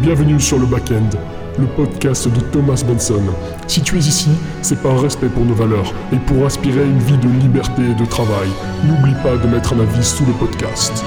Bienvenue sur le Backend, le podcast de Thomas Benson. Si tu es ici, c'est par respect pour nos valeurs et pour aspirer une vie de liberté et de travail. N'oublie pas de mettre un avis sous le podcast.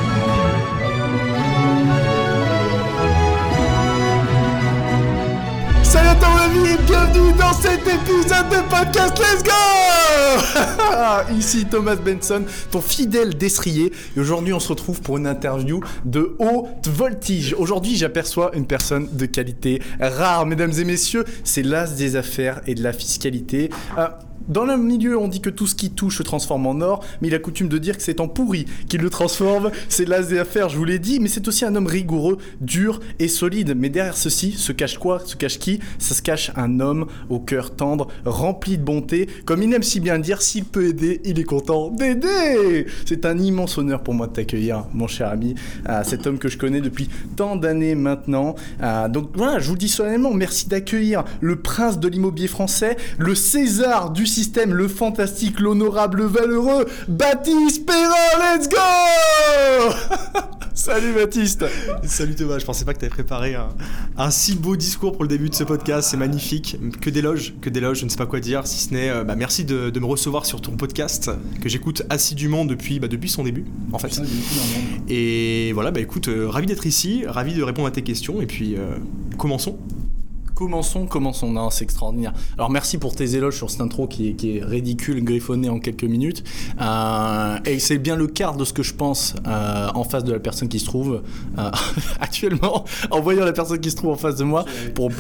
Bienvenue dans cet épisode de podcast Let's Go Ici Thomas Benson, ton fidèle destrier et aujourd'hui on se retrouve pour une interview de haute voltige. Aujourd'hui j'aperçois une personne de qualité rare, mesdames et messieurs, c'est l'as des affaires et de la fiscalité. Euh, dans le milieu, on dit que tout ce qui touche se transforme en or, mais il a coutume de dire que c'est en pourri qu'il le transforme. C'est l'as des affaires, je vous l'ai dit, mais c'est aussi un homme rigoureux, dur et solide. Mais derrière ceci se cache quoi? Se cache qui? Ça se cache un homme au cœur tendre, rempli de bonté. Comme il aime si bien dire, s'il peut aider, il est content d'aider C'est un immense honneur pour moi de t'accueillir, mon cher ami, cet homme que je connais depuis tant d'années maintenant. Donc voilà, je vous dis solennellement, merci d'accueillir le prince de l'immobilier français, le César du système, le fantastique, l'honorable, le valeureux, Baptiste Perrin, let's go Salut Baptiste Salut Thomas, je pensais pas que tu avais préparé un, un si beau discours pour le début de ce podcast, c'est magnifique. Que d'éloges, que d'éloges, je ne sais pas quoi dire, si ce n'est euh, bah, merci de, de me recevoir sur ton podcast que j'écoute assidûment depuis, bah, depuis son début en fait. Et voilà, bah écoute, euh, ravi d'être ici, ravi de répondre à tes questions et puis euh, commençons. Commençons, commençons. Non, c'est extraordinaire. Alors merci pour tes éloges sur cette intro qui est, ridicule, griffonnée en quelques minutes. Euh, et c'est bien le quart de ce que je pense euh, en face de la personne qui se trouve euh, actuellement, en voyant la personne qui se trouve en face de moi, pour,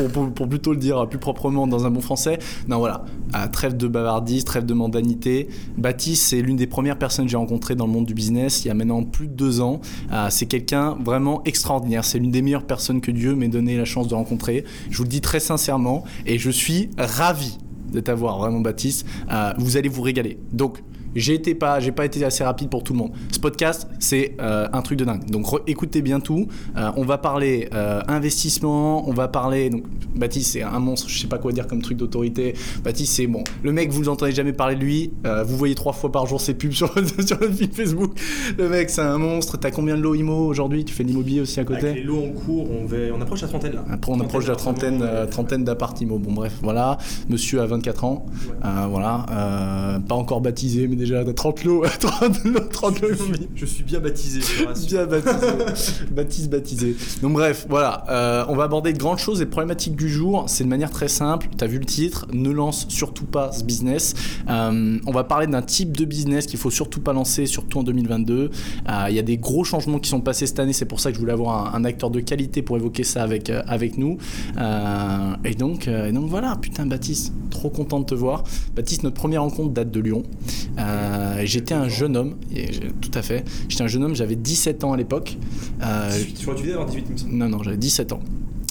plutôt le dire plus proprement dans un bon français. Non, voilà. Trêve de bavardise, trêve de mondanité. Baptiste, c'est l'une des premières personnes que j'ai rencontrées dans le monde du business il y a maintenant plus de deux ans. C'est quelqu'un vraiment extraordinaire. C'est l'une des meilleures personnes que Dieu m'ait donné la chance de rencontrer. Je vous le dis très sincèrement et je suis ravi de t'avoir vraiment Baptiste. Euh, vous allez vous régaler. Donc j'ai été pas, j'ai pas été assez rapide pour tout le monde. Ce podcast, c'est euh, un truc de dingue. Donc écoutez bien tout. Euh, on va parler euh, investissement, on va parler. Donc Baptiste, c'est un monstre. Je sais pas quoi dire comme truc d'autorité. Baptiste, c'est bon. Le mec, vous n'entendez jamais parler de lui. Vous voyez trois fois par jour ses pubs sur, sur le feed Facebook. Le mec, c'est un monstre. T'as combien de lots IMO aujourd'hui? Tu fais de l'immobilier aussi à côté? Avec les lots en cours, on, va- on approche la trentaine là. après, on approche la trentaine, trentaine d'appartements. Bon, bref, voilà. Monsieur a 24 ans. Voilà. Pas encore baptisé, mais déjà 30 lots. 30 lots, 30 lots. Je suis bien baptisé, je. Bien baptisé. Baptiste baptisé. Donc, bref, voilà. Euh, on va aborder de grandes choses. Les problématiques du jour, c'est de manière très simple. Tu as vu le titre. Ne lance surtout pas ce business. Euh, on va parler d'un type de business qu'il faut surtout pas lancer, surtout en 2022. Euh, Il y a des gros changements qui sont passés cette année. C'est pour ça que je voulais avoir un, un acteur de qualité pour évoquer ça avec, avec nous. Et, donc, et donc voilà, putain, Baptiste, trop content de te voir. Baptiste, notre première rencontre date de Lyon. Euh, J'étais un jeune homme, et tout à fait. J'étais un jeune homme, j'avais 17 ans à l'époque. Euh, Tu vois, tu devais avoir 18 il me semble. non, non, j'avais 17 ans.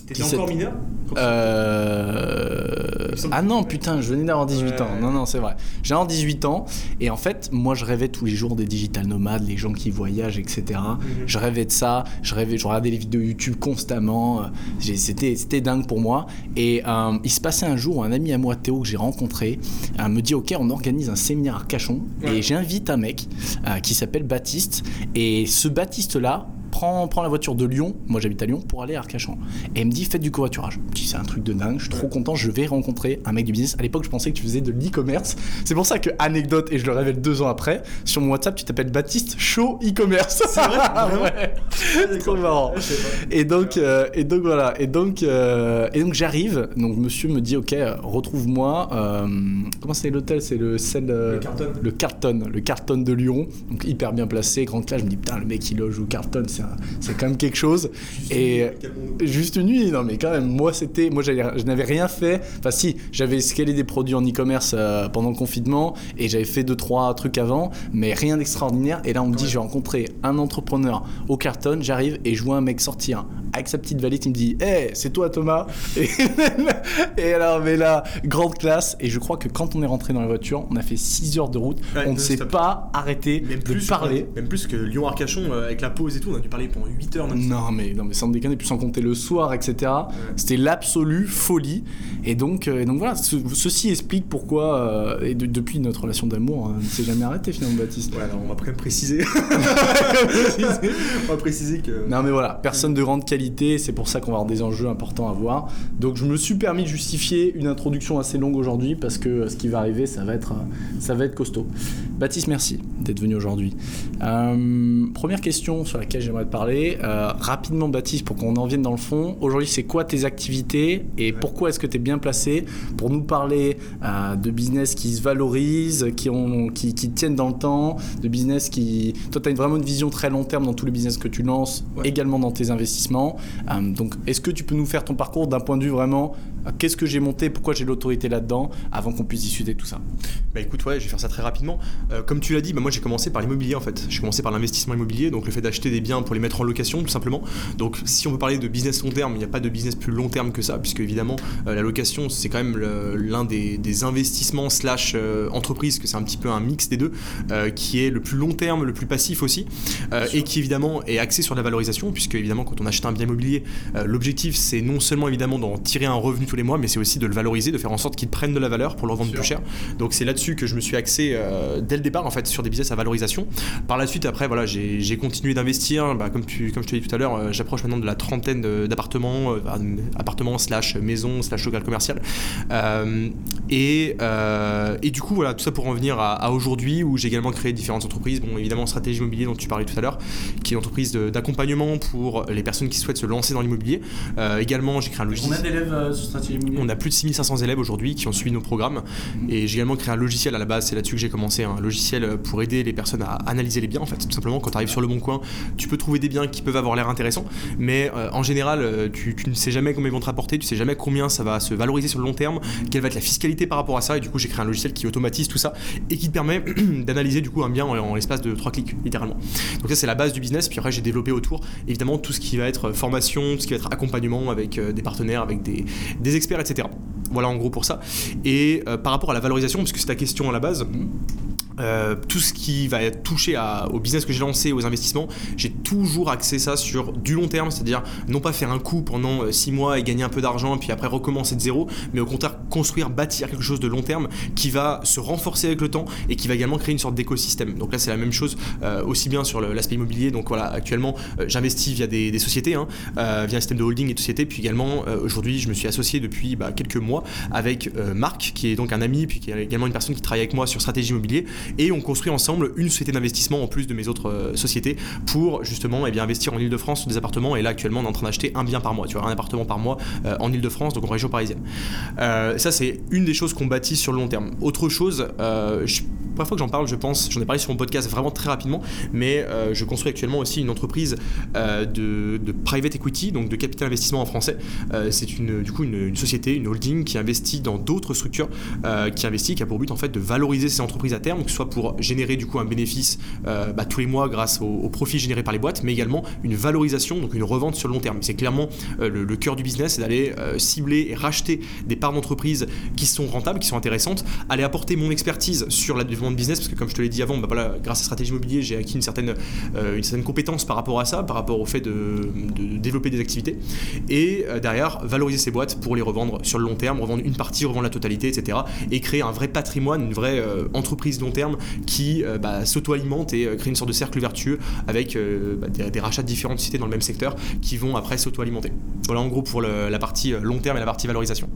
T'étais 17. encore mineur Euh... Ah non, putain, je venais d'avoir 18 Ouais, ans. Non, non, c'est vrai. J'ai avoir 18 ans. Et en fait, moi, je rêvais tous les jours des digital nomades, les gens qui voyagent, etc. Mhm. Je rêvais de ça. Je rêvais, je regardais les vidéos YouTube constamment. C'était, dingue pour moi. Et euh, il se passait un jour où un ami à moi, Théo, que j'ai rencontré, euh, me dit Ok, on organise un séminaire à Cachon. Ouais. Et j'invite un mec qui s'appelle Baptiste. Et ce Baptiste-là, prend, prend la voiture de Lyon, moi j'habite à Lyon, pour aller à Arcachon. Et il me dit faites du covoiturage. Je dis c'est un truc de dingue, je suis trop content, je vais rencontrer un mec du business. À l'époque je pensais que tu faisais de l'e-commerce. C'est pour ça que, anecdote, et je le révèle deux ans après, sur mon WhatsApp tu t'appelles Baptiste Show e-commerce. C'est vrai ouais. Trop marrant. Et donc, euh, et donc voilà, et donc, euh, et donc j'arrive. Donc monsieur me dit ok, euh, retrouve-moi. euh, comment c'est l'hôtel? C'est le celle, Le Carlton. le Carlton, le Carlton de Lyon. Donc hyper bien placé, grande classe. Je me dis putain le mec il loge au Carlton, c'est un- c'est quand même quelque chose. Et juste une nuit, non mais quand même, moi c'était, moi j'avais- je n'avais rien fait. Enfin si, j'avais scalé des produits en e-commerce euh, pendant le confinement et j'avais fait deux trois trucs avant, mais rien d'extraordinaire. Et là on me dit, je vais rencontrer un entrepreneur au carton. J'arrive et je vois un mec sortir avec sa petite valise. Il me dit, hé, c'est toi Thomas. Et, et alors mais là, grande classe. Et je crois que quand on est rentré dans la voiture, on a fait 6 heures de route. Ouais, on ne s'est pas arrêté Même de plus, parler. Même plus que Lyon-Arcachon euh, avec la pause et tout, on a dû parler pendant 8 heures. Non mais, non mais sans déconner, puis sans compter le soir, etc. C'était l'absolue folie. Et donc, euh, et donc voilà, ce- ceci explique pourquoi, euh, et de- depuis notre relation d'amour, ne s'est jamais arrêté finalement Baptiste. Ouais, alors on va quand même préciser. on va préciser que. Non mais voilà, personne de grande qualité qualité. C'est pour ça qu'on va avoir des enjeux importants à voir. Donc je me suis permis de justifier une introduction assez longue aujourd'hui parce que ce qui va arriver, ça va être, ça va être costaud. Baptiste, merci d'être venu aujourd'hui. Euh, première question sur laquelle j'aimerais te parler. Euh, rapidement, Baptiste, pour qu'on en vienne dans le fond. Aujourd'hui, c'est quoi tes activités et pourquoi est-ce que tu es bien placé pour nous parler euh, de business qui se valorisent, qui, ont, qui, qui, tiennent dans le temps, de business qui. Toi, tu as vraiment une vision très long terme dans tous les business que tu lances, également dans tes investissements. Donc, est-ce que tu peux nous faire ton parcours d'un point de vue vraiment qu'est-ce que j'ai monté, pourquoi j'ai l'autorité là-dedans, avant qu'on puisse discuter de tout ça Bah écoute, ouais, je vais faire ça très rapidement. comme tu l'as dit, bah, moi j'ai commencé par l'immobilier en fait. J'ai commencé par l'investissement immobilier, donc le fait d'acheter des biens pour les mettre en location tout simplement. Donc si on veut parler de business long terme, il n'y a pas de business plus long terme que ça, puisque évidemment euh, la location c'est quand même l'un des, investissements slash euh, entreprise, que c'est un petit peu un mix des deux, euh, qui est le plus long terme, le plus passif aussi, et qui évidemment est axé sur la valorisation, puisque évidemment quand on achète un bien immobilier, l'objectif c'est non seulement évidemment d'en tirer un revenu tous les mois, mais c'est aussi de le valoriser, de faire en sorte qu'il prenne de la valeur pour le revendre plus cher. Donc c'est là-dessus que je me suis axé dès le départ en fait sur des business à valorisation. Par la suite après voilà j'ai continué d'investir, bah, comme, tu, comme je te l'ai dit tout à l'heure, j'approche maintenant de la trentaine d'appartements, appartements slash maison slash local commercial. Euh, et, euh, et, du coup, voilà, tout ça pour en venir à, aujourd'hui où j'ai également créé différentes entreprises. Bon, évidemment, Stratégie Immobilier dont tu parlais tout à l'heure, qui est une entreprise d'accompagnement pour les personnes qui souhaitent se lancer dans l'immobilier. Euh, également, j'ai créé un logiciel. Combien d'élèves sur Stratégie On a plus de 6500 élèves aujourd'hui qui ont suivi nos programmes. Et j'ai également créé un logiciel à la base, c'est là-dessus que j'ai commencé, un logiciel pour aider les personnes à analyser les biens. En fait, tout simplement, quand tu arrives sur le bon coin, tu peux trouver des biens qui peuvent avoir l'air intéressants, mais en général, tu, tu, ne sais jamais combien ils vont te rapporter, tu sais jamais combien ça va se valoriser sur le long terme, quelle va être la fiscalité par rapport à ça. Et du coup, j'ai créé un logiciel qui automatise tout ça et qui te permet d'analyser du coup un bien en, l'espace de trois clics, littéralement. Donc ça, c'est la base du business. Puis après, j'ai développé autour, évidemment, tout ce qui va être formation, tout ce qui va être accompagnement avec euh, des partenaires, avec des, experts, etc. Voilà en gros pour ça. Et euh, par rapport à la valorisation, parce que c'est ta question à la base, euh, tout ce qui va toucher au business que j'ai lancé, aux investissements, j'ai toujours axé ça sur du long terme, c'est-à-dire non pas faire un coup pendant 6 euh, mois et gagner un peu d'argent, puis après recommencer de zéro, mais au contraire construire, bâtir quelque chose de long terme qui va se renforcer avec le temps et qui va également créer une sorte d'écosystème. Donc là, c'est la même chose euh, aussi bien sur l'aspect immobilier. Donc voilà, actuellement, j'investis via des, sociétés, hein, via un système de holding et de sociétés, puis également aujourd'hui, je me suis associé depuis bah, quelques mois avec Marc, qui est donc un ami, puis qui est également une personne qui travaille avec moi sur stratégie immobilier et on construit ensemble une société d'investissement en plus de mes autres euh, sociétés pour justement eh bien, investir en Ile-de-France sur des appartements. Et là, actuellement, on est en train d'acheter un bien par mois, tu vois, un appartement par mois euh, en Ile-de-France, donc en région parisienne. Euh, ça, c'est une des choses qu'on bâtit sur le long terme. Autre chose, je, première fois que j'en parle, je pense, j'en ai parlé sur mon podcast vraiment très rapidement, mais je construis actuellement aussi une entreprise de, private equity, donc de capital investissement en français. c'est une, du coup une, société, une holding qui investit dans d'autres structures, qui investit, qui a pour but en fait de valoriser ces entreprises à terme, que ce soit pour générer du coup un bénéfice euh, bah, tous les mois grâce au, au, profit généré par les boîtes, mais également une valorisation, donc une revente sur le long terme. C'est clairement euh, le, cœur du business, c'est d'aller euh, cibler et racheter des parts d'entreprise qui sont rentables, qui sont intéressantes, aller apporter mon expertise sur le développement de business, parce que comme je te l'ai dit avant, bah, voilà, grâce à stratégie immobilier, j'ai acquis une certaine, une certaine compétence par rapport à ça, par rapport au fait de, développer des activités, et derrière valoriser ces boîtes pour les revendre sur le long terme, revendre une partie, revendre la totalité, etc. Et créer un vrai patrimoine, une vraie entreprise long terme qui euh, bah, s'auto-alimente et euh, crée une sorte de cercle vertueux avec euh, bah, des, rachats de différentes sociétés dans le même secteur qui vont après s'auto-alimenter. Voilà en gros pour la partie long terme et la partie valorisation.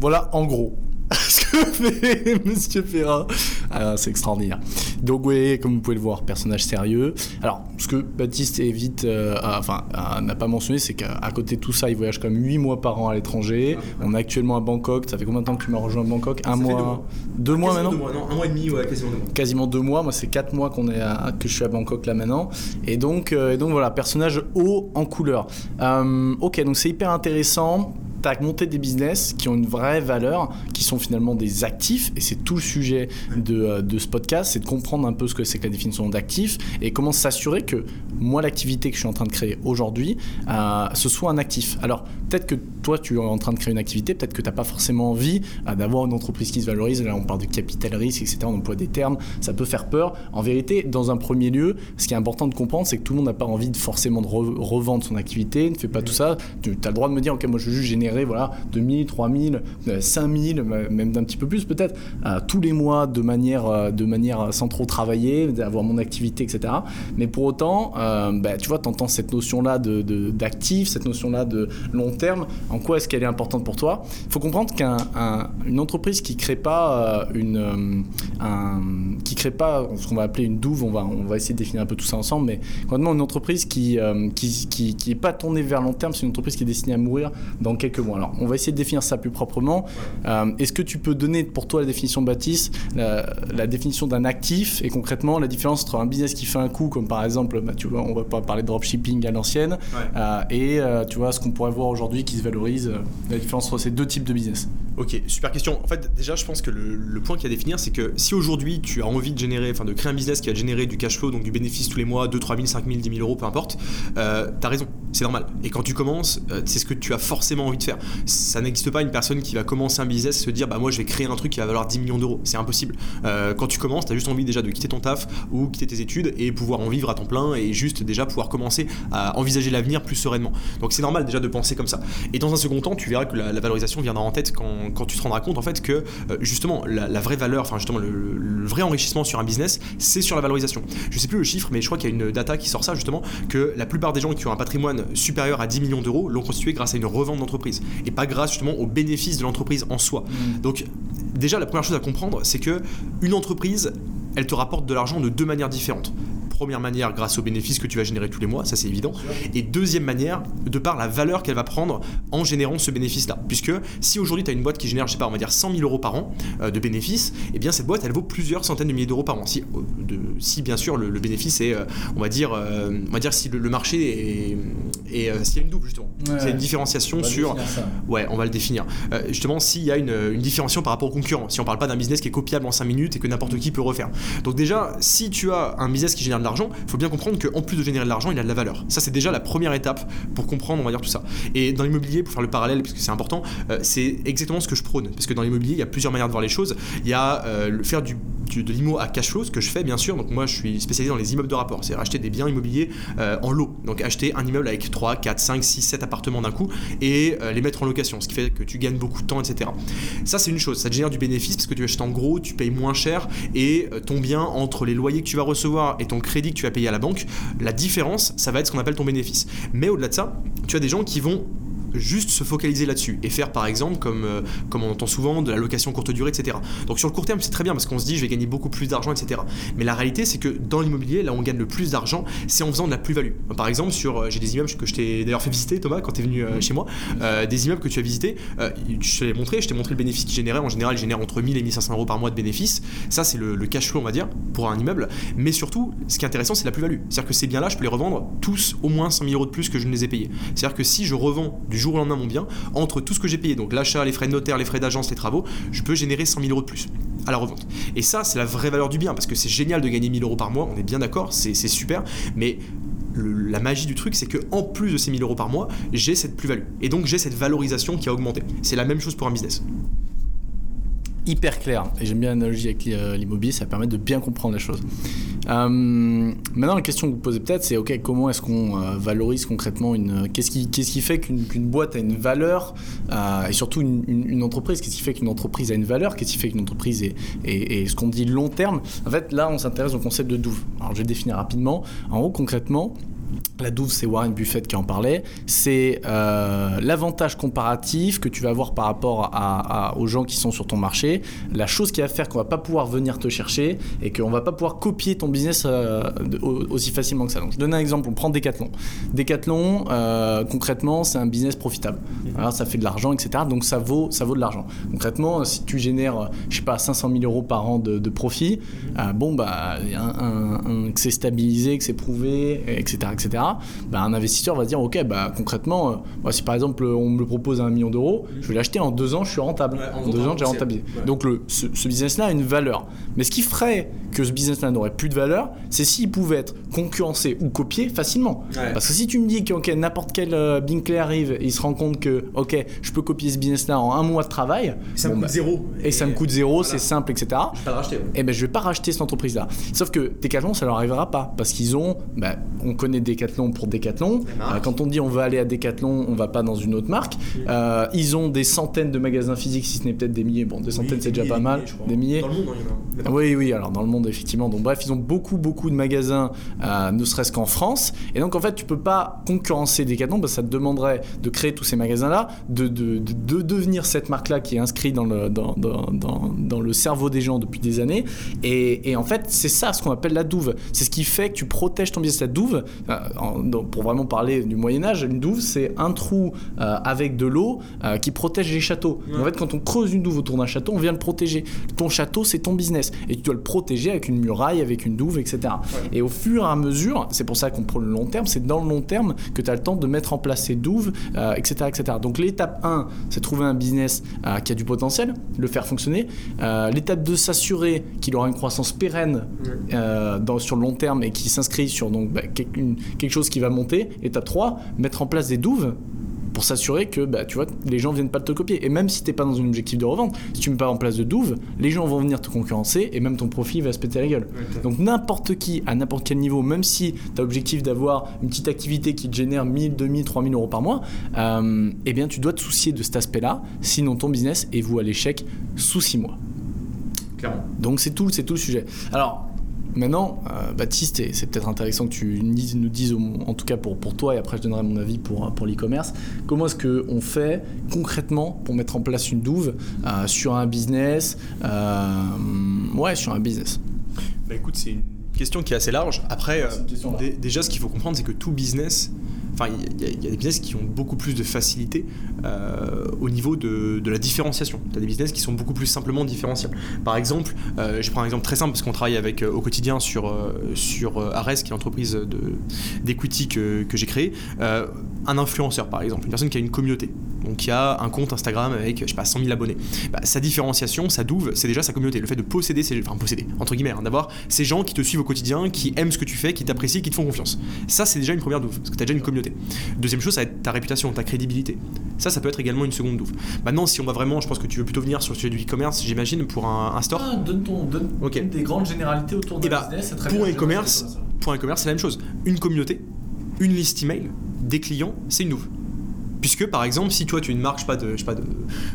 Voilà en gros fait Monsieur Ferrat. Ah, c'est extraordinaire. Donc oui, comme vous pouvez le voir, personnage sérieux. Alors, ce que Baptiste évite, euh, enfin, n'a pas mentionné, c'est qu'à côté de tout ça, il voyage même 8 mois par an à l'étranger. On est actuellement à Bangkok. Ça fait combien de temps que tu m'as rejoint à Bangkok? Un mois Deux mois, maintenant? deux mois, non, un mois et demi, ouais, quasiment deux mois. Quasiment deux mois. Moi, c'est quatre mois qu'on est que je suis à Bangkok là maintenant. Et donc, euh, et donc voilà, personnage haut en couleur. Euh, ok, donc c'est hyper intéressant tu as monté des business qui ont une vraie valeur, qui sont finalement des actifs, et c'est tout le sujet de, euh, de ce podcast, c'est de comprendre un peu ce que c'est que la définition d'actif, et comment s'assurer que moi, l'activité que je suis en train de créer aujourd'hui, euh, ce soit un actif. Alors, peut-être que toi, tu es en train de créer une activité, peut-être que tu n'as pas forcément envie euh, d'avoir une entreprise qui se valorise, là on parle de capital risque, etc., on emploie des termes, ça peut faire peur. En vérité, dans un premier lieu, ce qui est important de comprendre, c'est que tout le monde n'a pas envie de forcément de revendre son activité, ne fait pas tout ça. Tu as le droit de me dire, ok, moi je veux juste générer voilà 2000, 3000, 5000, même d'un petit peu plus peut-être, euh, tous les mois de manière, euh, de manière sans trop travailler, d'avoir mon activité, etc. Mais pour autant, bah, tu vois, tu entends cette notion-là d'actif, de, d'actif cette notion-là de long terme. En quoi est-ce qu'elle est importante pour toi? Il faut comprendre qu'une entreprise qui crée pas une, un, qui crée pas ce qu'on va appeler une douve, on va, on va essayer de définir un peu tout ça ensemble, mais complètement une entreprise qui, qui, qui, qui est pas tournée vers long terme, c'est une entreprise qui est destinée à mourir dans quelques mois. Alors, on va essayer de définir ça plus proprement. Euh, est-ce que tu peux donner pour toi la définition, Baptiste, la, définition d'un actif et concrètement la différence entre un business qui fait un coup, comme par exemple, bah, tu vois, on va pas parler de dropshipping à l'ancienne, euh, et euh, tu vois ce qu'on pourrait voir aujourd'hui qui se valorise, la différence entre ces deux types de business. Ok, super question. En fait, déjà, je pense que le, point qu'il y a à définir, c'est que si aujourd'hui tu as envie de générer, enfin de créer un business qui va générer du cash flow, donc du bénéfice tous les mois, 2, 3 000, 5 000, 10 000 euros, peu importe, t'as raison, c'est normal. Et quand tu commences, c'est ce que tu as forcément envie de faire. Ça n'existe pas une personne qui va commencer un business et se dire, bah moi je vais créer un truc qui va valoir 10 millions d'euros. C'est impossible. Euh, quand tu commences, tu as juste envie déjà de quitter ton taf ou quitter tes études et pouvoir en vivre à ton plein et juste déjà pouvoir commencer à envisager l'avenir plus sereinement. Donc c'est normal déjà de penser comme ça. Et dans un second temps, tu verras que la, valorisation viendra en tête quand, quand, tu te rendras compte en fait que euh, justement la, vraie valeur, enfin justement le, vrai enrichissement sur un business, c'est sur la valorisation. Je sais plus le chiffre, mais je crois qu'il y a une data qui sort ça justement que la plupart des gens qui ont un patrimoine supérieur à 10 millions d'euros l'ont constitué grâce à une revente d'entreprise et pas grâce justement aux bénéfices de l'entreprise en soi. Mm. Donc déjà la première chose à comprendre, c'est que une entreprise, elle te rapporte de l'argent de deux manières différentes première manière grâce aux bénéfices que tu vas générer tous les mois, ça c'est évident. Et deuxième manière, de par la valeur qu'elle va prendre en générant ce bénéfice-là. Puisque si aujourd'hui tu as une boîte qui génère, je sais pas, on va dire 100 000 euros par an euh, de bénéfices, et eh bien cette boîte elle vaut plusieurs centaines de milliers d'euros par an. Si, euh, de, si bien sûr le, bénéfice est, euh, on va dire, on va dire si le, marché est, s'il y a une double justement, c'est une différenciation sur, ouais, on va le définir. justement, s'il y a une, une, différenciation par rapport aux concurrents, si on parle pas d'un business qui est copiable en 5 minutes et que n'importe qui peut refaire. Donc déjà, si tu as un business qui génère de l'argent, il faut bien comprendre qu'en plus de générer de l'argent, il a de la valeur. Ça, c'est déjà la première étape pour comprendre, on va dire, tout ça. Et dans l'immobilier, pour faire le parallèle, parce que c'est important, euh, c'est exactement ce que je prône. Parce que dans l'immobilier, il y a plusieurs manières de voir les choses. Il y a euh, le faire du, de l'IMO à cash flow, ce que je fais, bien sûr. Donc, moi, je suis spécialisé dans les immeubles de rapport. C'est acheter des biens immobiliers euh, en lot. Donc, acheter un immeuble avec 3, 4, 5, 6, 7 appartements d'un coup et les mettre en location. Ce qui fait que tu gagnes beaucoup de temps, etc. Ça, c'est une chose. Ça te génère du bénéfice parce que tu achètes en gros, tu payes moins cher et ton bien, entre les loyers que tu vas recevoir et ton crédit que tu vas payer à la banque, la différence, ça va être ce qu'on appelle ton bénéfice. Mais au-delà de ça, tu as des gens qui vont juste se focaliser là-dessus et faire par exemple comme, euh, comme on entend souvent de la location courte durée etc donc sur le court terme c'est très bien parce qu'on se dit je vais gagner beaucoup plus d'argent etc mais la réalité c'est que dans l'immobilier là où on gagne le plus d'argent c'est en faisant de la plus-value. Par exemple sur euh, j'ai des immeubles que je t'ai d'ailleurs fait visiter Thomas quand tu es venu euh, chez moi. Des immeubles que tu as visités je te l'ai montré je t'ai montré le bénéfice qu'ils généraient. En général ils génèrent entre 1000 et 1500 euros par mois de bénéfices ça c'est le, cash flow on va dire pour un immeuble. Mais surtout ce qui est intéressant c'est la plus-value. C'est à dire que ces biens là je peux les revendre tous au moins 100 000 euros de plus que je ne les ai payés. C'est à dire que si je revends du jour au lendemain mon bien, entre tout ce que j'ai payé, donc l'achat, les frais de notaire, les frais d'agence, les travaux, je peux générer 100 000 euros de plus à la revente. Et ça, c'est la vraie valeur du bien, parce que c'est génial de gagner 1000 euros par mois, on est bien d'accord, c'est super, mais la magie du truc, c'est que en plus de ces 1000 euros par mois, j'ai cette plus-value. Et donc j'ai cette valorisation qui a augmenté. C'est la même chose pour un business hyper clair. Et j'aime bien l'analogie avec euh, l'immobilier, ça permet de bien comprendre la chose. Euh, maintenant, la question que vous posez peut-être, c'est ok, comment est-ce qu'on euh, valorise concrètement une. Qu'est-ce qui, qu'est-ce qui fait qu'une boîte a une valeur et surtout une, entreprise? Qu'est-ce qui fait qu'une entreprise a une valeur? Qu'est-ce qui fait qu'une entreprise est, est, ce qu'on dit long terme? En fait, là, on s'intéresse au concept de douve. Alors, je vais définir rapidement. En gros, concrètement, la douve, c'est Warren Buffett qui en parlait, c'est euh, l'avantage comparatif que tu vas avoir par rapport à, aux gens qui sont sur ton marché, la chose qui va faire qu'on va pas pouvoir venir te chercher et qu'on va pas pouvoir copier ton business euh, aussi facilement que ça. Donc, je donne un exemple, on prend Decathlon. Decathlon, euh, concrètement, c'est un business profitable. Mhm. ça fait de l'argent, etc. Donc ça vaut, ça vaut de l'argent. Concrètement, si tu génères, je sais pas, 500 000 euros par an de, profit, bon, bah, que c'est stabilisé, que c'est prouvé, etc., etc bah, un investisseur va dire ok bah concrètement euh, si par exemple on me le propose à un million d'euros je vais l'acheter en deux ans je suis rentable. En, deux ans j'ai rentabilisé. donc le, ce, business là a une valeur. Mais ce qui ferait que ce business là n'aurait plus de valeur c'est s'il pouvait être concurrencé ou copié facilement parce que si tu me dis que n'importe quel euh, Binkley arrive et il se rend compte que ok je peux copier ce business là en un mois de travail ça me coûte bah, zéro et, ça me coûte zéro c'est simple etc je vais pas le racheter et eh ben je vais pas racheter cette entreprise là sauf que Decathlon ça leur arrivera pas parce qu'ils ont bah, on connaît Decathlon pour Decathlon. Euh, quand on dit on va aller à Decathlon, on va pas dans une autre marque. Euh, ils ont des centaines de magasins physiques, si ce n'est peut-être des milliers. Bon, des centaines, c'est déjà pas mal. Des milliers. Dans le monde, il y en a. Oui, oui, alors dans le monde, effectivement. Donc, bref, ils ont beaucoup, beaucoup de magasins, euh, ne serait-ce qu'en France. Et donc, en fait, tu peux pas concurrencer Decathlon parce que ça te demanderait de créer tous ces magasins-là, de, de, de, de devenir cette marque-là qui est inscrite dans le, dans, dans, dans, dans le cerveau des gens depuis des années. Et, et en fait, c'est ça ce qu'on appelle la douve. C'est ce qui fait que tu protèges ton business. La douve, euh, en- pour vraiment parler du Moyen-Âge, une douve, c'est un trou euh, avec de l'eau qui protège les châteaux. Ouais. En fait, quand on creuse une douve autour d'un château, on vient le protéger. Ton château, c'est ton business. Et tu dois le protéger avec une muraille, avec une douve, etc. Et au fur et à mesure, c'est pour ça qu'on prend le long terme, c'est dans le long terme que tu as le temps de mettre en place ces douves, euh, etc., etc. Donc l'étape 1, c'est trouver un business euh, qui a du potentiel, le faire fonctionner. Euh, l'étape 2, s'assurer qu'il aura une croissance pérenne dans, sur le long terme et qui s'inscrit sur donc, bah, quelque chose qui va monter. Étape 3, mettre en place des douves pour s'assurer que bah, tu vois, les gens viennent pas te copier. Et même si t'es pas dans un objectif de revente, si tu mets pas en place de douve, les gens vont venir te concurrencer et même ton profit va se péter la gueule. Donc n'importe qui, à n'importe quel niveau, même si tu as l'objectif d'avoir une petite activité qui te génère 1000, 2000, 3000 euros par mois, euh, eh bien tu dois te soucier de cet aspect-là, sinon ton business est voué à l'échec sous 6 mois. Clairement. Donc c'est tout, c'est tout le sujet. Alors maintenant, euh, Baptiste, et c'est peut-être intéressant que tu nous dises, en tout cas pour, pour toi, et après je donnerai mon avis pour, pour l'e-commerce, comment est-ce qu'on fait concrètement pour mettre en place une douve euh, sur un business euh, Ouais, sur un business? Bah écoute, c'est une question qui est assez large. Après, euh, déjà, ce qu'il faut comprendre, c'est que tout business, il y, a- des business qui ont beaucoup plus de facilité euh, au niveau de, la différenciation. Tu as des business qui sont beaucoup plus simplement différenciables. Par exemple, euh, je prends un exemple très simple parce qu'on travaille avec euh, au quotidien sur, sur Ares, qui est l'entreprise de- d'equity que, que j'ai créée. Un influenceur, par exemple, une personne qui a une communauté. Donc qui a un compte Instagram avec, je sais pas, 100 000 abonnés. Bah, sa différenciation, sa douve, c'est déjà sa communauté. Le fait de posséder, ces, enfin posséder, entre guillemets, hein, d'avoir ces gens qui te suivent au quotidien, qui aiment ce que tu fais, qui t'apprécient, qui te font confiance. Ça, c'est déjà une première douve, parce que tu as déjà une communauté. Deuxième chose, ça va être ta réputation, ta crédibilité. Ça, ça peut être également une seconde douve. Maintenant, si on va vraiment, je pense que tu veux plutôt venir sur le sujet du e-commerce, j'imagine, pour un, un store. donne, ton, donne des grandes généralités autour Eh bah, pour un e-commerce, pour un e-commerce, c'est la même chose. Une communauté, une liste email, des clients, c'est une douve. Puisque par exemple, si toi tu es une marque, je sais pas, de, je sais pas, de,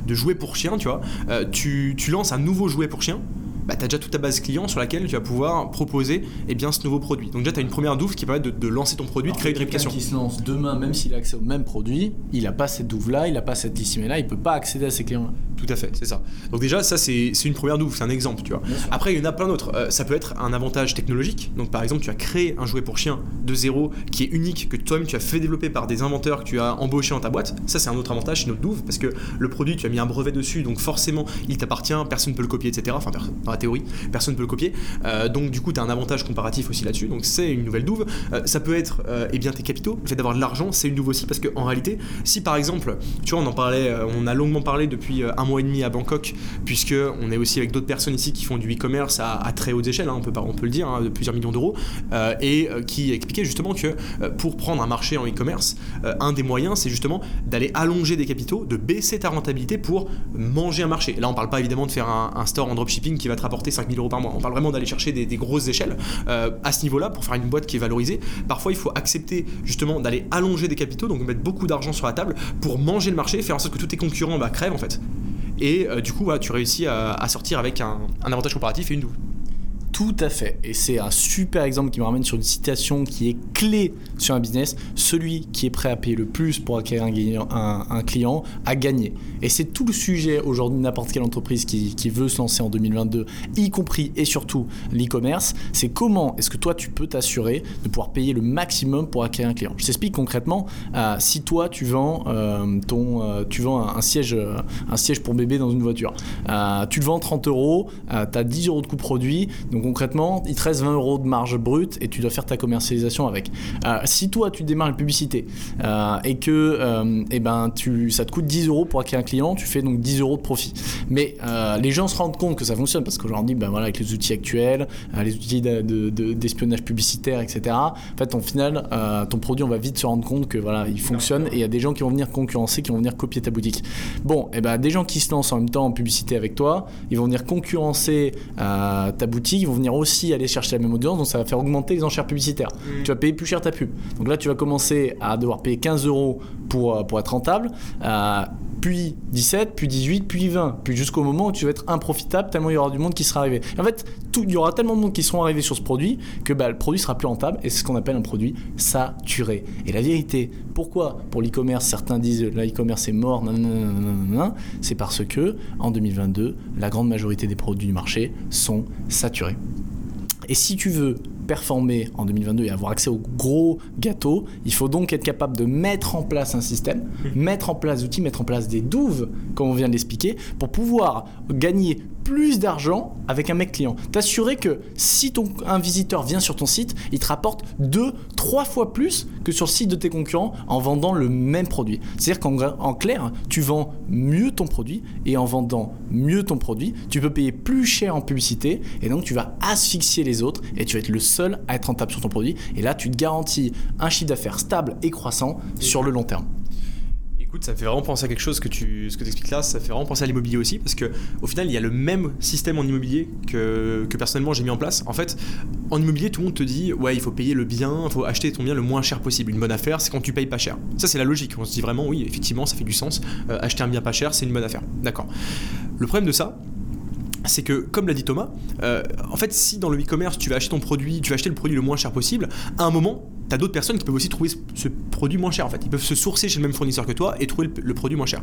de jouets pour chiens, tu vois, euh, tu, tu lances un nouveau jouet pour chien, bah, tu as déjà toute ta base client sur laquelle tu vas pouvoir proposer eh bien, ce nouveau produit. Donc déjà, tu as une première douve qui permet de, de lancer ton produit, de créer une réputation. qui se lance demain, même s'il a accès au même produit, il n'a pas cette douve-là, il n'a pas cette liste là, il peut pas accéder à ses clients. Tout à fait, c'est ça. Donc déjà, ça c'est une première douve, c'est un exemple, tu vois. Après, il y en a plein d'autres. Euh, ça peut être un avantage technologique. Donc par exemple, tu as créé un jouet pour chien de zéro qui est unique, que toi-même tu as fait développer par des inventeurs que tu as embauchés dans ta boîte. Ça, c'est un autre avantage, c'est notre douve, parce que le produit, tu as mis un brevet dessus, donc forcément, il t'appartient, personne ne peut le copier, etc. Enfin, dans la théorie, personne ne peut le copier. Euh, donc du coup, tu as un avantage comparatif aussi là-dessus. Donc c'est une nouvelle douve. Euh, ça peut être eh bien tes capitaux. Le fait d'avoir de l'argent, c'est une douve aussi, parce qu'en réalité, si par exemple, tu vois, on en parlait, on a longuement parlé depuis un mois et demi à Bangkok, puisque on est aussi avec d'autres personnes ici qui font du e-commerce à, très haute échelle, hein, on, peut, on peut le dire, hein, de plusieurs millions d'euros, euh, et euh, qui expliquaient justement que euh, pour prendre un marché en e-commerce, un des moyens, c'est justement d'aller allonger des capitaux, de baisser ta rentabilité pour manger un marché. Là, on parle pas évidemment de faire un, store en dropshipping qui va te rapporter 5000 euros par mois. On parle vraiment d'aller chercher des, grosses échelles. À ce niveau-là, pour faire une boîte qui est valorisée, parfois il faut accepter justement d'aller allonger des capitaux, donc mettre beaucoup d'argent sur la table pour manger le marché, faire en sorte que tous tes concurrents bah, crèvent en fait. Et euh, du coup, tu réussis à, sortir avec un, un avantage comparatif et une double. Tout à fait. Et c'est un super exemple qui me ramène sur une citation qui est clé sur un business. Celui qui est prêt à payer le plus pour acquérir un, client a gagné. Et c'est tout le sujet aujourd'hui de n'importe quelle entreprise qui, qui veut se lancer en 2022, y compris et surtout l'e-commerce. C'est comment est-ce que toi tu peux t'assurer de pouvoir payer le maximum pour acquérir un client? Je t'explique concrètement. euh, si toi tu vends euh, ton, euh, tu vends un, siège, un siège pour bébé dans une voiture, tu le vends 30 euros, tu as 10 euros de coût produit. Concrètement, il te reste 20 euros de marge brute et tu dois faire ta commercialisation avec. Euh, si toi tu démarres une publicité euh, et que euh, eh ben, tu, ça te coûte 10 euros pour acquérir un client, tu fais donc 10 euros de profit. Mais les gens se rendent compte que ça fonctionne parce qu'aujourd'hui, ben voilà, avec les outils actuels, les outils de- de- de- d'espionnage publicitaire, etc. En fait, en final, ton produit, on va vite se rendre compte que voilà, il fonctionne et il y a des gens qui vont venir concurrencer, qui vont venir copier ta boutique. Bon, et ben des gens qui se lancent en même temps en publicité avec toi, ils vont venir concurrencer ta boutique, vont venir aussi aller chercher la même audience, donc ça va faire augmenter les enchères publicitaires. Mm. Tu vas payer plus cher ta pub. Donc là, tu vas commencer à devoir payer 15 euros pour, euh, pour être rentable. Euh, puis 17, puis 18, puis 20, puis jusqu'au moment où tu vas être improfitable tellement il y aura du monde qui sera arrivé. En fait, tout, il y aura tellement de monde qui seront arrivés sur ce produit que bah, le produit sera plus rentable et c'est ce qu'on appelle un produit saturé. Et la vérité, pourquoi pour l'e-commerce certains disent l'e-commerce est mort, c'est parce que en 2022, la grande majorité des produits du marché sont saturés. Et si tu veux performer en 2022 et avoir accès au gros gâteau, il faut donc être capable de mettre en place un système, mettre en place des outils, mettre en place des douves, comme on vient de l'expliquer, pour pouvoir gagner plus d'argent avec un mec client. T'assurer que si ton, un visiteur vient sur ton site, il te rapporte deux, trois fois plus que sur le site de tes concurrents en vendant le même produit. C'est-à-dire qu'en en clair, tu vends mieux ton produit et en vendant mieux ton produit, tu peux payer plus cher en publicité et donc tu vas asphyxier les autres et tu vas être le seul à être rentable sur ton produit. Et là, tu te garantis un chiffre d'affaires stable et croissant sur le long terme. Ça fait vraiment penser à quelque chose que tu ce que expliques là, ça fait vraiment penser à l'immobilier aussi, parce que au final, il y a le même système en immobilier que, que personnellement j'ai mis en place. En fait, en immobilier, tout le monde te dit, ouais, il faut payer le bien, il faut acheter ton bien le moins cher possible. Une bonne affaire, c'est quand tu payes pas cher. Ça, c'est la logique. On se dit vraiment, oui, effectivement, ça fait du sens. Euh, acheter un bien pas cher, c'est une bonne affaire. D'accord. Le problème de ça, c'est que, comme l'a dit Thomas, euh, en fait, si dans le e-commerce tu vas acheter ton produit, tu vas acheter le produit le moins cher possible, à un moment, tu as d'autres personnes qui peuvent aussi trouver ce, produit moins cher. En fait, ils peuvent se sourcer chez le même fournisseur que toi et trouver le, produit moins cher.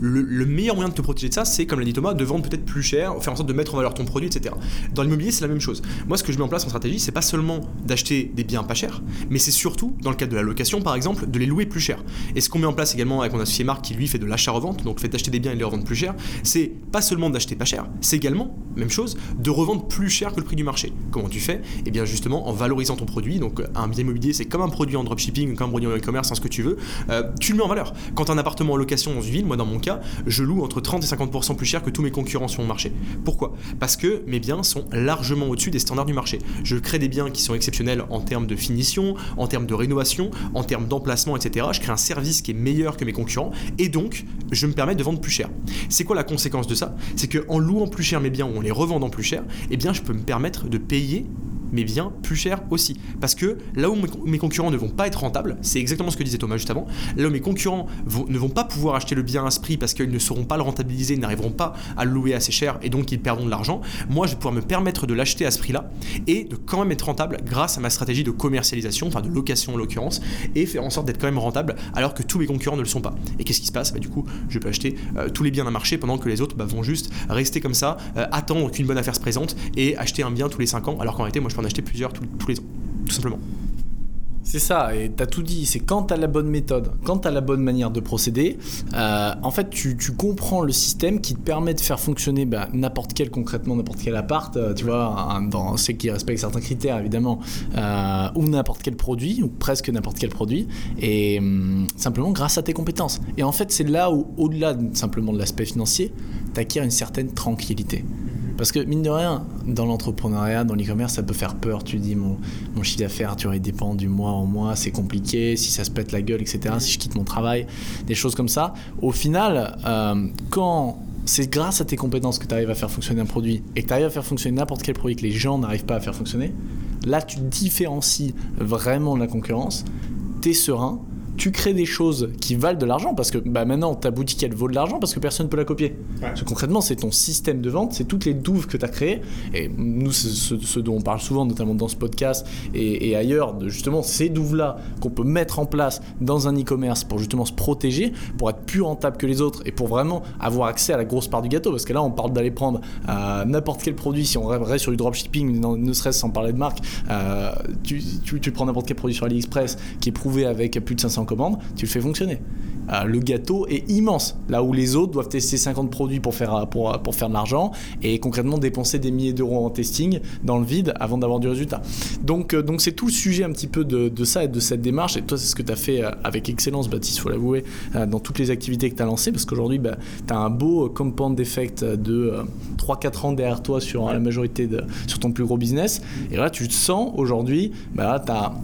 Le, le meilleur moyen de te protéger de ça, c'est, comme l'a dit Thomas, de vendre peut-être plus cher, faire en sorte de mettre en valeur ton produit, etc. Dans l'immobilier, c'est la même chose. Moi, ce que je mets en place en stratégie, c'est pas seulement d'acheter des biens pas chers, mais c'est surtout, dans le cadre de la location par exemple, de les louer plus cher. Et ce qu'on met en place également avec mon associé Marc, qui lui fait de l'achat-revente, donc fait d'acheter des biens et les revendre plus cher, c'est pas seulement d'acheter pas cher, c'est également, même chose, de revendre plus cher que le prix du marché. Comment tu fais? Eh bien justement en valorisant ton produit. Donc un bien immobilier, c'est comme un produit en dropshipping, comme un produit en e-commerce, en ce que tu veux. Euh, tu le mets en valeur. Quand un appartement en location dans une ville, moi dans mon cas, je loue entre 30 et 50% plus cher que tous mes concurrents sur mon marché. Pourquoi? Parce que mes biens sont largement au-dessus des standards du marché. Je crée des biens qui sont exceptionnels en termes de finition, en termes de rénovation, en termes d'emplacement, etc. Je crée un service qui est meilleur que mes concurrents et donc je me permets de vendre plus cher. C'est quoi la conséquence de ça? C'est qu'en louant plus cher mes biens ou en les revendant plus cher, eh bien je peux me permettre de payer mes biens plus cher aussi. Parce que là où mes concurrents ne vont pas être rentables, c'est exactement ce que disait Thomas juste avant, là où mes concurrents ne vont pas pouvoir acheter le bien à ce prix parce qu'ils ne sauront pas le rentabiliser, ils n'arriveront pas à le louer assez cher et donc ils perdront de l'argent, moi je vais pouvoir me permettre de l'acheter à ce prix-là et de quand même être rentable grâce à ma stratégie de commercialisation, enfin de location en l'occurrence, et faire en sorte d'être quand même rentable alors que tous mes concurrents ne le sont pas. Et qu'est-ce qui se passe? Bah, Du coup, je peux acheter euh, tous les biens d'un marché pendant que les autres bah, vont juste rester comme ça, euh, attendre qu'une bonne affaire se présente et acheter un bien tous les 5 ans alors qu'en réalité, moi je peux acheter plusieurs tous, tous les ans, tout simplement. C'est ça, et t'as tout dit. C'est quand t'as la bonne méthode, quand t'as la bonne manière de procéder, euh, en fait, tu, tu, comprends le système qui te permet de faire fonctionner bah, n'importe quel, concrètement, n'importe quel appart, euh, tu vois, dans ceux qui respectent certains critères, évidemment, euh, ou n'importe quel produit, ou presque n'importe quel produit, et hum, simplement grâce à tes compétences. Et en fait, c'est là où, au-delà simplement de l'aspect financier, t'acquiers une certaine tranquillité. Parce que mine de rien, dans l'entrepreneuriat, dans l'e-commerce, ça peut faire peur. Tu dis mon, chiffre d'affaires, tu dépend du mois en mois, c'est compliqué, si ça se pète la gueule, etc. Si je quitte mon travail, des choses comme ça. Au final, euh, quand c'est grâce à tes compétences que tu arrives à faire fonctionner un produit et que tu arrives à faire fonctionner n'importe quel produit que les gens n'arrivent pas à faire fonctionner, là tu différencies vraiment la concurrence, tu es serein, tu crées des choses qui valent de l'argent parce que bah, maintenant ta boutique elle vaut de l'argent parce que personne ne peut la copier. Ouais. Parce que concrètement, c'est ton système de vente, c'est toutes les douves que tu as créées. Et nous, c'est ce, ce, dont on parle souvent, notamment dans ce podcast et, et ailleurs, de justement ces douves-là qu'on peut mettre en place dans un e-commerce pour justement se protéger, pour être plus rentable que les autres et pour vraiment avoir accès à la grosse part du gâteau. Parce que là, on parle d'aller prendre euh, n'importe quel produit, si on rêverait sur du dropshipping, ne serait-ce sans parler de marque, euh, tu, tu, tu prends n'importe quel produit sur AliExpress qui est prouvé avec plus de 500 commandes, tu le fais fonctionner. Euh, le gâteau est immense. Là où les autres doivent tester 50 produits pour faire, pour, pour faire de l'argent et concrètement dépenser des milliers d'euros en testing dans le vide avant d'avoir du résultat. Donc euh, donc c'est tout le sujet un petit peu de, de, ça et de cette démarche. Et toi, c'est ce que tu as fait avec excellence, Baptiste, faut l'avouer, euh, dans toutes les activités que tu as lancées parce qu'aujourd'hui, bah, tu as un beau compound d'effect de 3-4 ans derrière toi sur ouais. la majorité de, sur ton plus gros business. Et là, tu te sens aujourd'hui, bah, tu as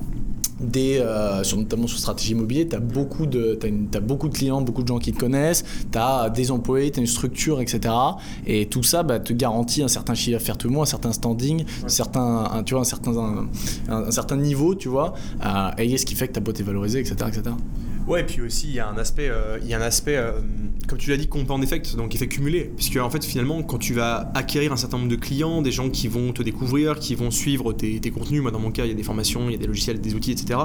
des, euh, sur, notamment sur stratégie immobilière, tu as, beaucoup de, as, beaucoup de clients, beaucoup de gens qui te connaissent, tu as des employés, tu as une structure, etc. Et tout ça bah, te garantit un certain chiffre d'affaires tout le mois, un certain standing, certain, tu vois, un, certain, un, certain niveau, tu vois, euh, et ce qui fait que ta boîte est valorisée, etc. etc. Ouais, et puis aussi, il y a un aspect, euh, il y a un aspect euh, comme tu l'as dit, compound effect, donc effet cumulé. Puisque, en fait, finalement, quand tu vas acquérir un certain nombre de clients, des gens qui vont te découvrir, qui vont suivre tes, contenus, moi, dans mon cas, il y a des formations, il y a des logiciels, des outils, etc.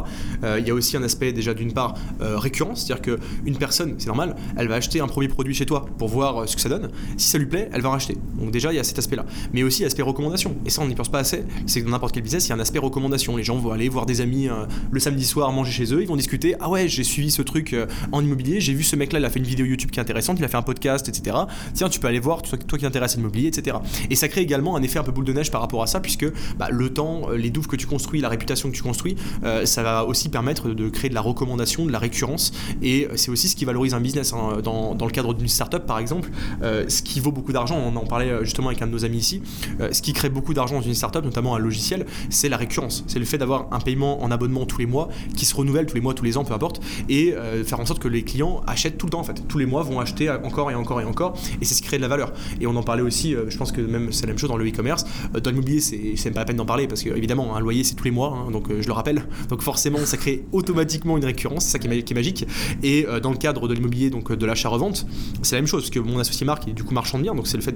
Euh, il y a aussi un aspect, déjà, d'une part, récurrence, c'est-à-dire qu'une personne, c'est normal, elle va acheter un premier produit chez toi pour voir ce que ça donne. Si ça lui plaît, elle va racheter. Donc, déjà, il y a cet aspect-là. Mais aussi l'aspect recommandation. Et ça, on n'y pense pas assez. C'est que dans n'importe quel business, il y a un aspect recommandation. Les gens vont aller voir des amis le samedi soir manger chez eux, ils vont discuter. Ah ouais, j'ai suivi ce truc en immobilier. J'ai vu ce mec-là, il a fait une vidéo YouTube qui est intéressante, il a fait un podcast, etc. Tiens, tu peux aller voir, toi, qui t'intéresses à l'immobilier, etc. Et ça crée également un effet un peu boule de neige par rapport à ça, puisque bah, le temps, euh, les douves que tu construis, la réputation que tu construis, euh, ça va aussi permettre de créer de la recommandation, de la récurrence. Et euh, c'est aussi ce qui valorise un business. Hein. Dans, dans, le cadre d'une startup, par exemple, ce qui vaut beaucoup d'argent, on en parlait justement avec un de nos amis ici, ce qui crée beaucoup d'argent dans une startup, notamment un logiciel, c'est la récurrence. C'est le fait d'avoir un paiement en abonnement tous les mois qui se renouvelle tous les mois, tous les ans, peu importe, et faire en sorte que les clients achètent tout le temps en fait. Tous les mois vont acheter encore et encore et encore et c'est ce qui crée de la valeur. Et on en parlait aussi, euh, je pense que même c'est la même chose dans le e-commerce. Euh, dans l'immobilier, c'est pas la peine d'en parler parce que évidemment un loyer c'est tous les mois, hein, donc euh, je le rappelle. Donc forcément ça crée automatiquement une récurrence, c'est ça qui est, magique. Et dans le cadre de l'immobilier, donc de l'achat-revente, c'est la même chose parce que mon associé Marc, il du coup marchand de biens, donc c'est le fait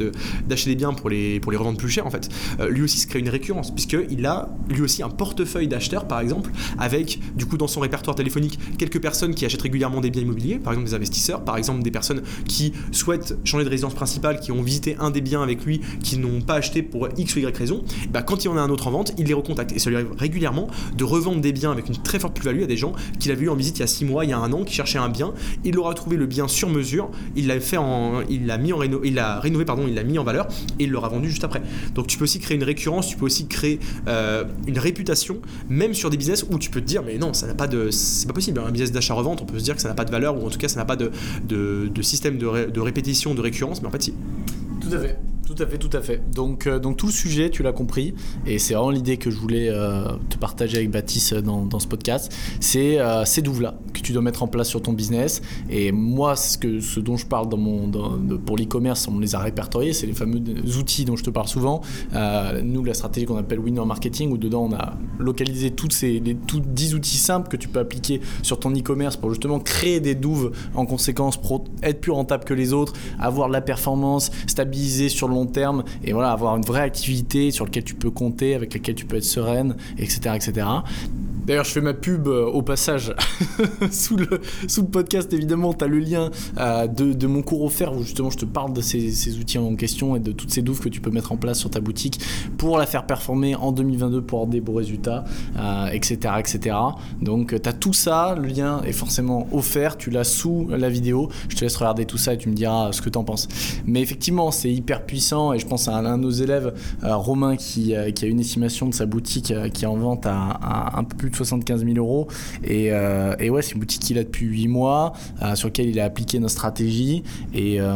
d'acheter des biens pour les, pour les revendre plus cher en fait. lui aussi se crée une récurrence puisqu'il a lui aussi un portefeuille d'acheteurs par exemple avec du coup dans son répertoire téléphonique quelques personnes qui achètent régulièrement des biens immobiliers par exemple des investisseurs, par exemple des personnes qui souhaitent changer de résidence principale, qui ont visité un des biens avec lui, qui n'ont pas acheté pour X ou Y raison, bah, quand il y en a un autre en vente, il les recontacte. Et ça lui arrive régulièrement de revendre des biens avec une très forte plus-value à des gens qu'il avait eu en visite il y a 6 mois, il y a un an, qui cherchaient un bien. Il leur a trouvé le bien sur mesure, il l'a fait en, il l'a mis en réno, il l'a rénové pardon, il l'a mis en valeur et il leur a vendu juste après. Donc tu peux aussi créer une récurrence, tu peux aussi créer euh, une réputation, même sur des business où tu peux te dire mais non ça n'a pas de, c'est pas possible. Un business d'achat-revente, on peut se dire que ça n'a pas de valeur ou en tout cas ça n'a pas de, de, système de, de répétition, de récurrence, mais en fait si. Tout à fait. Tout à fait, tout à fait. Donc, euh, donc tout le sujet, tu l'as compris, et c'est vraiment l'idée que je voulais euh, te partager avec Baptiste dans, dans ce podcast, c'est euh, ces douves-là que tu dois mettre en place sur ton business. Et moi, ce, que, ce dont je parle dans mon, pour l'e-commerce, on les a répertoriés, c'est les fameux outils dont je te parle souvent. nous, la stratégie qu'on appelle Winner Marketing, où dedans on a localisé toutes ces les, tous 10 outils simples que tu peux appliquer sur ton e-commerce pour justement créer des douves en conséquence, être plus rentable que les autres, avoir de la performance, stabiliser sur le long terme et voilà, avoir une vraie activité sur laquelle tu peux compter, avec laquelle tu peux être sereine, etc. etc. D'ailleurs, je fais ma pub euh, au passage sous, le, podcast, évidemment, tu as le lien euh, de, mon cours offert où justement je te parle de ces, outils en question et de toutes ces douves que tu peux mettre en place sur ta boutique pour la faire performer en 2022 pour avoir des beaux résultats, etc., euh, etc. Donc, tu as tout ça, le lien est forcément offert, tu l'as sous la vidéo. Je te laisse regarder tout ça et tu me diras ce que tu en penses. Mais effectivement, c'est hyper puissant et je pense à un, de nos élèves, Romain, qui, qui, a une estimation de sa boutique qui est en vente à, à un peu plus de 75 000 euros. Euh, et, ouais, c'est une boutique qu'il a depuis 8 mois, euh, sur laquelle il a appliqué notre stratégie. Et, euh,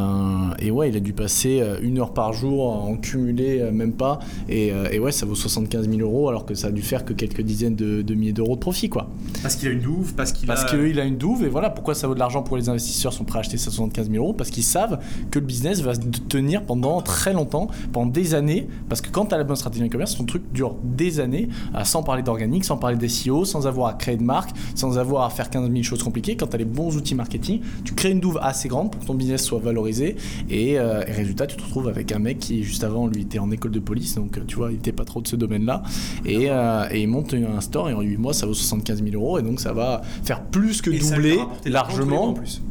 et, ouais, il a dû passer une heure par jour en cumulé, même pas. Et, ouais, ça vaut 75 000 euros, alors que ça a dû faire que quelques dizaines de, milliers d'euros de profit, quoi. Parce qu'il a une douve, parce qu'il Parce qu'il a une douve, et voilà pourquoi ça vaut de l'argent pour les investisseurs sont prêts à acheter 75 000 euros, parce qu'ils savent que le business va tenir pendant très longtemps, pendant des années, parce que quand tu as la bonne stratégie de commerce, ton truc dure des années, sans parler d'organique, sans parler des SEO, sans avoir à créer de marque, sans avoir à faire 15 000 choses compliquées. Quand tu as les bons outils marketing, tu crées une douve assez grande pour que ton business soit valorisé. Et, euh, résultat, tu te retrouves avec un mec qui, juste avant, lui, était en école de police. Donc, tu vois, il était pas trop de ce domaine-là. Et, euh, et, il monte un store et en 8 mois, ça vaut 75 000 euros. Et donc, ça va faire plus que doubler largement. En plus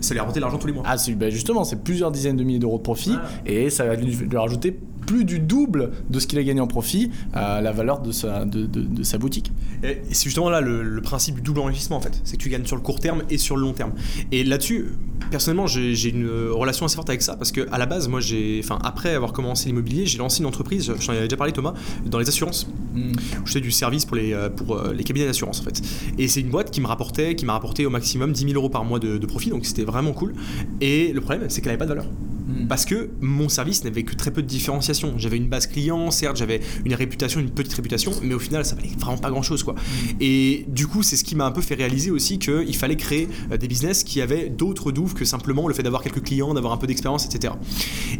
ça lui a rapporté l'argent tous les mois. Ah, ben justement, c'est plusieurs dizaines de milliers d'euros de profit et ça va lui, lui rajouter plus du double de ce qu'il a gagné en profit à la valeur de sa, de, de, sa boutique. Et c'est justement là le, principe du double enrichissement en fait. C'est que tu gagnes sur le court terme et sur le long terme. Et là-dessus, personnellement, j'ai une relation assez forte avec ça parce que à la base, moi, j'ai, enfin, après avoir commencé l'immobilier, j'ai lancé une entreprise. Je t'en avais déjà parlé, Thomas, dans les assurances. Mm. Je du service pour les, pour euh, les cabinets d'assurance en fait. Et c'est une boîte qui me rapportait, qui m'a rapporté au maximum 10 000 euros par mois de, de profit, donc c'était vraiment cool. Et le problème, c'est qu'elle n'avait pas de valeur. Mm. Parce que mon service n'avait que très peu de différenciation. J'avais une base client, certes, j'avais une réputation, une petite réputation, mais au final, ça valait vraiment pas grand chose, quoi. Mm. Et du coup, c'est ce qui m'a un peu fait réaliser aussi qu'il fallait créer euh, des business qui avaient d'autres douves que simplement le fait d'avoir quelques clients, d'avoir un peu d'expérience, etc.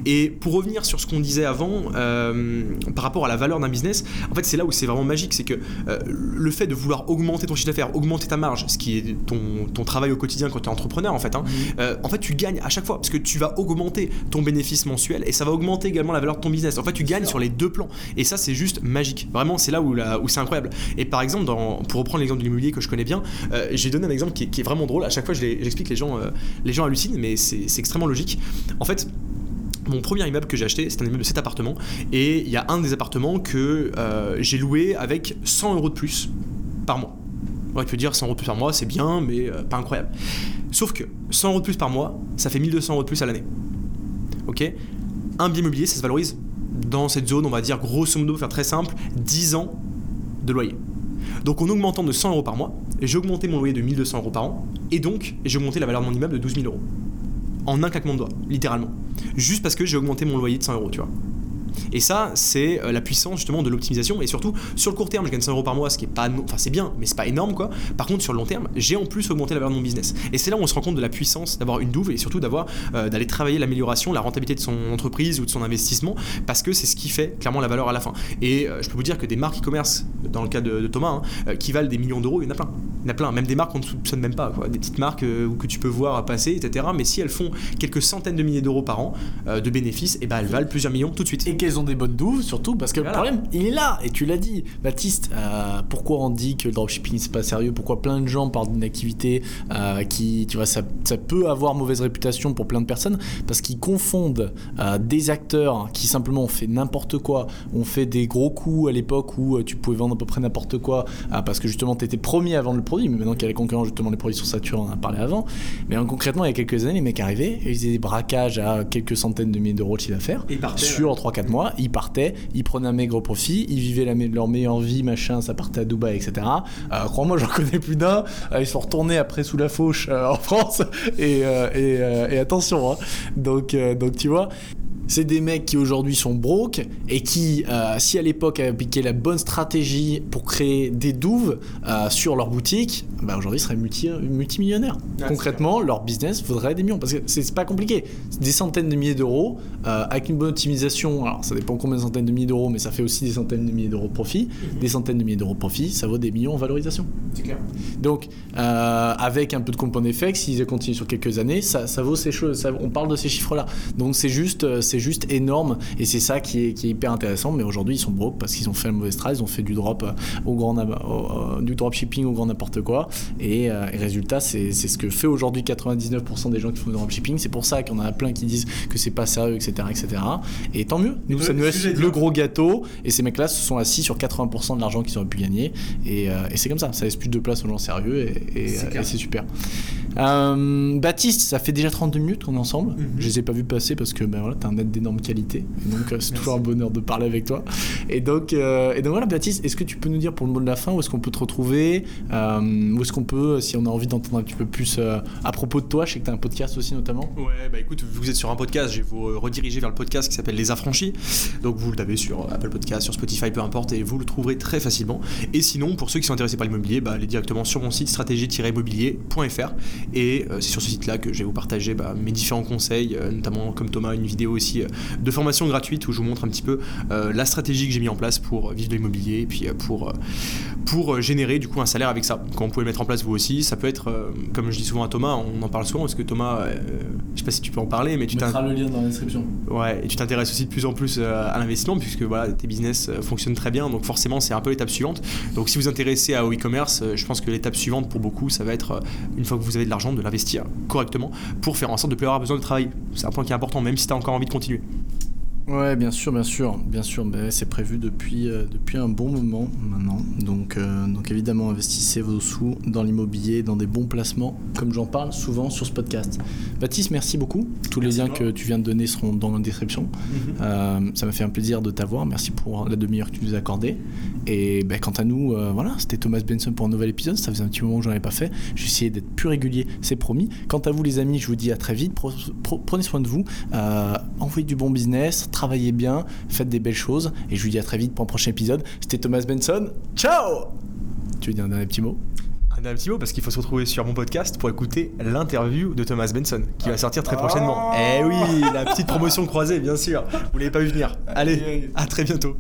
Et pour revenir sur ce qu'on disait avant, euh, par rapport à la valeur d'un business, en fait, c'est là où c'est vraiment magique, c'est que euh, le fait de vouloir augmenter ton chiffre d'affaires, augmenter ta marge, ce qui est ton, ton travail au quotidien quand tu es entrepreneur, en fait, hein, mm. en fait, tu gagnes à chaque fois parce que tu vas augmenter ton bénéfice mensuel et ça va augmenter également la valeur de ton business. En fait, tu gagnes sur les deux plans. Et ça, c'est juste magique. Vraiment, c'est là où, où c'est incroyable. Et par exemple, dans, pour reprendre l'exemple de l'immobilier que je connais bien, euh, j'ai donné un exemple qui est, vraiment drôle. À chaque fois, j'explique, les gens, euh, les gens hallucinent, mais c'est extrêmement logique. En fait, mon premier immeuble que j'ai acheté, c'est un immeuble de 7 appartements. Et il y a un des appartements que euh, j'ai loué avec 100 euros de plus par mois. Ouais, tu peux dire 100 euros de plus par mois, c'est bien, mais pas incroyable. Sauf que 100 euros de plus par mois, ça fait 1200 euros de plus à l'année. Un bien immobilier, ça se valorise dans cette zone, on va dire grosso modo, faire très simple, 10 ans de loyer. Donc en augmentant de 100 euros par mois, j'ai augmenté mon loyer de 1200 euros par an, et donc j'ai augmenté la valeur de mon immeuble de 12 000 euros. En un claquement de doigts, littéralement. Juste parce que j'ai augmenté mon loyer de 100 euros, tu vois. Et ça, c'est euh, la puissance justement de l'optimisation. Et surtout, sur le court terme, je gagne 100 euros par mois, ce qui est pas. Enfin, c'est bien, mais c'est pas énorme quoi. Par contre, sur le long terme, j'ai en plus augmenté la valeur de mon business. Et c'est là où on se rend compte de la puissance d'avoir une douve et surtout d'avoir euh, d'aller travailler l'amélioration, la rentabilité de son entreprise ou de son investissement, parce que c'est ce qui fait clairement la valeur à la fin. Et euh, je peux vous dire que des marques e-commerce, dans le cas de, Thomas, hein, qui valent des millions d'euros, il y en a plein. Il y en a plein, même des marques qu'on ne soupçonne même pas, des petites marques que tu peux voir passer, etc. Mais si elles font quelques centaines de milliers d'euros par an de bénéfices, eh ben elles valent plusieurs millions tout de suite. Qu'elles ont des bonnes douves, surtout parce que le problème, il est là, et tu l'as dit, Baptiste, euh, pourquoi on dit que le dropshipping c'est pas sérieux, pourquoi plein de gens parlent d'une activité euh, qui, tu vois, ça, ça, peut avoir mauvaise réputation pour plein de personnes, parce qu'ils confondent euh, des acteurs qui simplement ont fait n'importe quoi, ont fait des gros coups à l'époque où tu pouvais vendre à peu près n'importe quoi, parce que justement tu étais premier à vendre le produit, mais maintenant qu'il y a les concurrents, justement les produits sur Saturn, on en a parlé avant, mais concrètement il y a quelques années, les mecs arrivaient, ils faisaient des braquages à quelques centaines de milliers d'euros de chiffre d'affaires, sur 3-4 mois, ils partaient, ils prenaient un maigre profit, ils vivaient leur meilleure vie, machin, ça partait à Dubaï, etc. Euh, crois-moi, j'en connais plus d'un. Euh, ils sont retournés après sous la fauche euh, en France. Et, attention, hein. donc, donc tu vois, c'est des mecs qui aujourd'hui sont broke et qui, euh, si à l'époque avaient appliqué la bonne stratégie pour créer des douves euh, sur leur boutique, bah aujourd'hui seraient multi, multimillionnaires. Concrètement, leur business vaudrait des millions parce que c'est pas compliqué. Des centaines de milliers d'euros euh, avec une bonne optimisation. Alors ça dépend combien de centaines de milliers d'euros, mais ça fait aussi des centaines de milliers d'euros de profit. Mhm. Des centaines de milliers d'euros de profit, ça vaut des millions en valorisation. C'est clair. Donc avec un peu de compound effect, s'ils continuent sur quelques années, ça, ça vaut ces choses. on parle de ces chiffres-là. Donc c'est juste, c'est juste énorme et c'est ça qui est, qui est, hyper intéressant. Mais aujourd'hui, ils sont broke parce qu'ils ont fait le mauvais strat, ils ont fait du drop euh, au grand, euh, du drop shipping au grand n'importe quoi. Et, euh, résultat, c'est ce que fait aujourd'hui 99% des gens qui font du drop shipping. C'est pour ça qu'on en a plein qui disent que c'est pas sérieux, etc., etc. Et tant mieux. Nous, ça nous laisse le gros gâteau. Et ces mecs-là se sont assis sur 80% de l'argent qu'ils auraient pu gagner. Et, et c'est comme ça. Ça laisse plus de place aux gens sérieux et, et c'est super. Baptiste, ça fait déjà 32 minutes qu'on est ensemble. Mhm. Je les ai pas vus passer parce que ben voilà, t'as un net d'énorme qualité. donc, euh, c'est toujours un bonheur de parler avec toi. Et donc, euh, et donc voilà, Baptiste, est-ce que tu peux nous dire pour le mot de la fin où est-ce qu'on peut te retrouver? Euh, Où est-ce qu'on peut, si on a envie d'entendre un petit peu plus à propos de toi? Je sais que tu as un podcast aussi notamment. Ouais, bah écoute, vous êtes sur un podcast, je vais vous rediriger vers le podcast qui s'appelle Les Affranchis. Donc vous le tapez sur Apple Podcast, sur Spotify, peu importe, et vous le trouverez très facilement. Et sinon, pour ceux qui sont intéressés par l'immobilier, bah, allez directement sur mon site stratégie-immobilier.fr. Et c'est sur ce site-là que je vais vous partager bah, mes différents conseils, notamment comme Thomas, une vidéo aussi de formation gratuite où je vous montre un petit peu euh, la stratégie que j'ai mis en place pour vivre de l'immobilier et puis euh, pour, euh, pour générer du coup un salaire avec ça. Quand vous pouvez le mettre en place vous aussi, ça peut être, comme je dis souvent à Thomas, on en parle souvent parce que Thomas, je sais pas si tu peux en parler, mais tu mettras le lien dans la description. Ouais, et tu t'intéresses aussi de plus en plus à l'investissement puisque voilà, tes business fonctionnent très bien, donc forcément c'est un peu l'étape suivante. Donc si vous vous intéressez au e-commerce, je pense que l'étape suivante pour beaucoup, ça va être une fois que vous avez de l'argent, de l'investir correctement pour faire en sorte de ne plus avoir besoin de travail. C'est un point qui est important, même si tu as encore envie de continuer. Ouais, bien sûr, bien sûr, bien sûr. Ben, c'est prévu depuis, euh, depuis un bon moment maintenant. Donc, euh, donc évidemment, investissez vos sous dans l'immobilier, dans des bons placements, comme j'en parle souvent sur ce podcast. Baptiste, merci beaucoup. Tous les liens que tu viens de donner seront dans la description. Mhm. Euh, ça m'a fait un plaisir de t'avoir. Merci pour la demi-heure que tu nous as accordée. Et ben, quant à nous, voilà, c'était Thomas Benson pour un nouvel épisode. Ça faisait un petit moment que j'en avais pas fait. J'ai essayé d'être plus régulier, c'est promis. Quant à vous, les amis, je vous dis à très vite. Pro- prenez soin de vous. Envoyez du bon business. Travaillez bien. Faites des belles choses. Et je vous dis à très vite pour un prochain épisode. C'était Thomas Benson. Ciao Tu veux dire un dernier petit mot? Un dernier petit mot parce qu'il faut se retrouver sur mon podcast pour écouter l'interview de Thomas Benson qui va sortir très prochainement. Eh oui, la petite promotion croisée, bien sûr. Vous l'avez pas vu venir. Allez, à très bientôt.